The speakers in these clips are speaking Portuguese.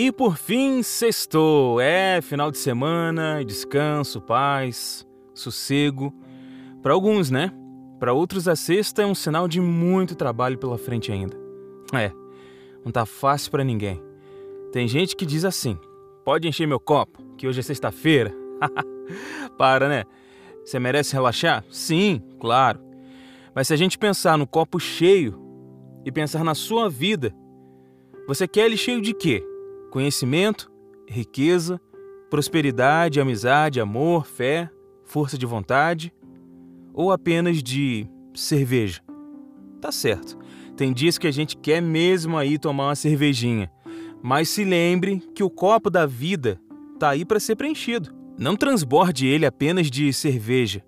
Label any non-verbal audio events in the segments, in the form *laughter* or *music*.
E por fim, sextou. É final de semana, descanso, paz, sossego. Para alguns, né? Para outros, a sexta é um sinal de muito trabalho pela frente ainda. É, não tá fácil para ninguém. Tem gente que diz assim: pode encher meu copo, que hoje é sexta-feira. *laughs* Para, né? Você merece relaxar? Sim, claro. Mas se a gente pensar no copo cheio e pensar na sua vida, você quer ele cheio de quê? Conhecimento, riqueza, prosperidade, amizade, amor, fé, força de vontade ou apenas de cerveja? Tá certo. Tem dias que a gente quer mesmo aí tomar uma cervejinha, mas se lembre que o copo da vida tá aí para ser preenchido. Não transborde ele apenas de cerveja.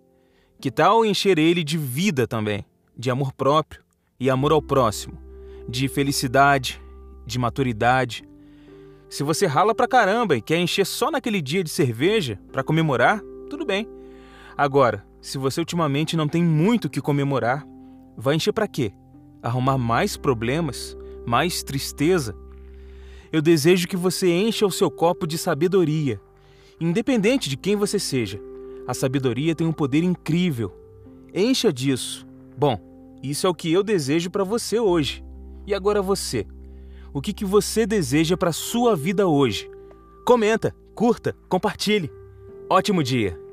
Que tal encher ele de vida também, de amor próprio e amor ao próximo, de felicidade, de maturidade, se você rala pra caramba e quer encher só naquele dia de cerveja para comemorar, tudo bem. Agora, se você ultimamente não tem muito o que comemorar, vai encher para quê? Arrumar mais problemas? Mais tristeza? Eu desejo que você encha o seu copo de sabedoria. Independente de quem você seja, a sabedoria tem um poder incrível. Encha disso. Bom, isso é o que eu desejo para você hoje. E agora você? O que, que você deseja para sua vida hoje. Comenta, curta, compartilhe. Ótimo dia!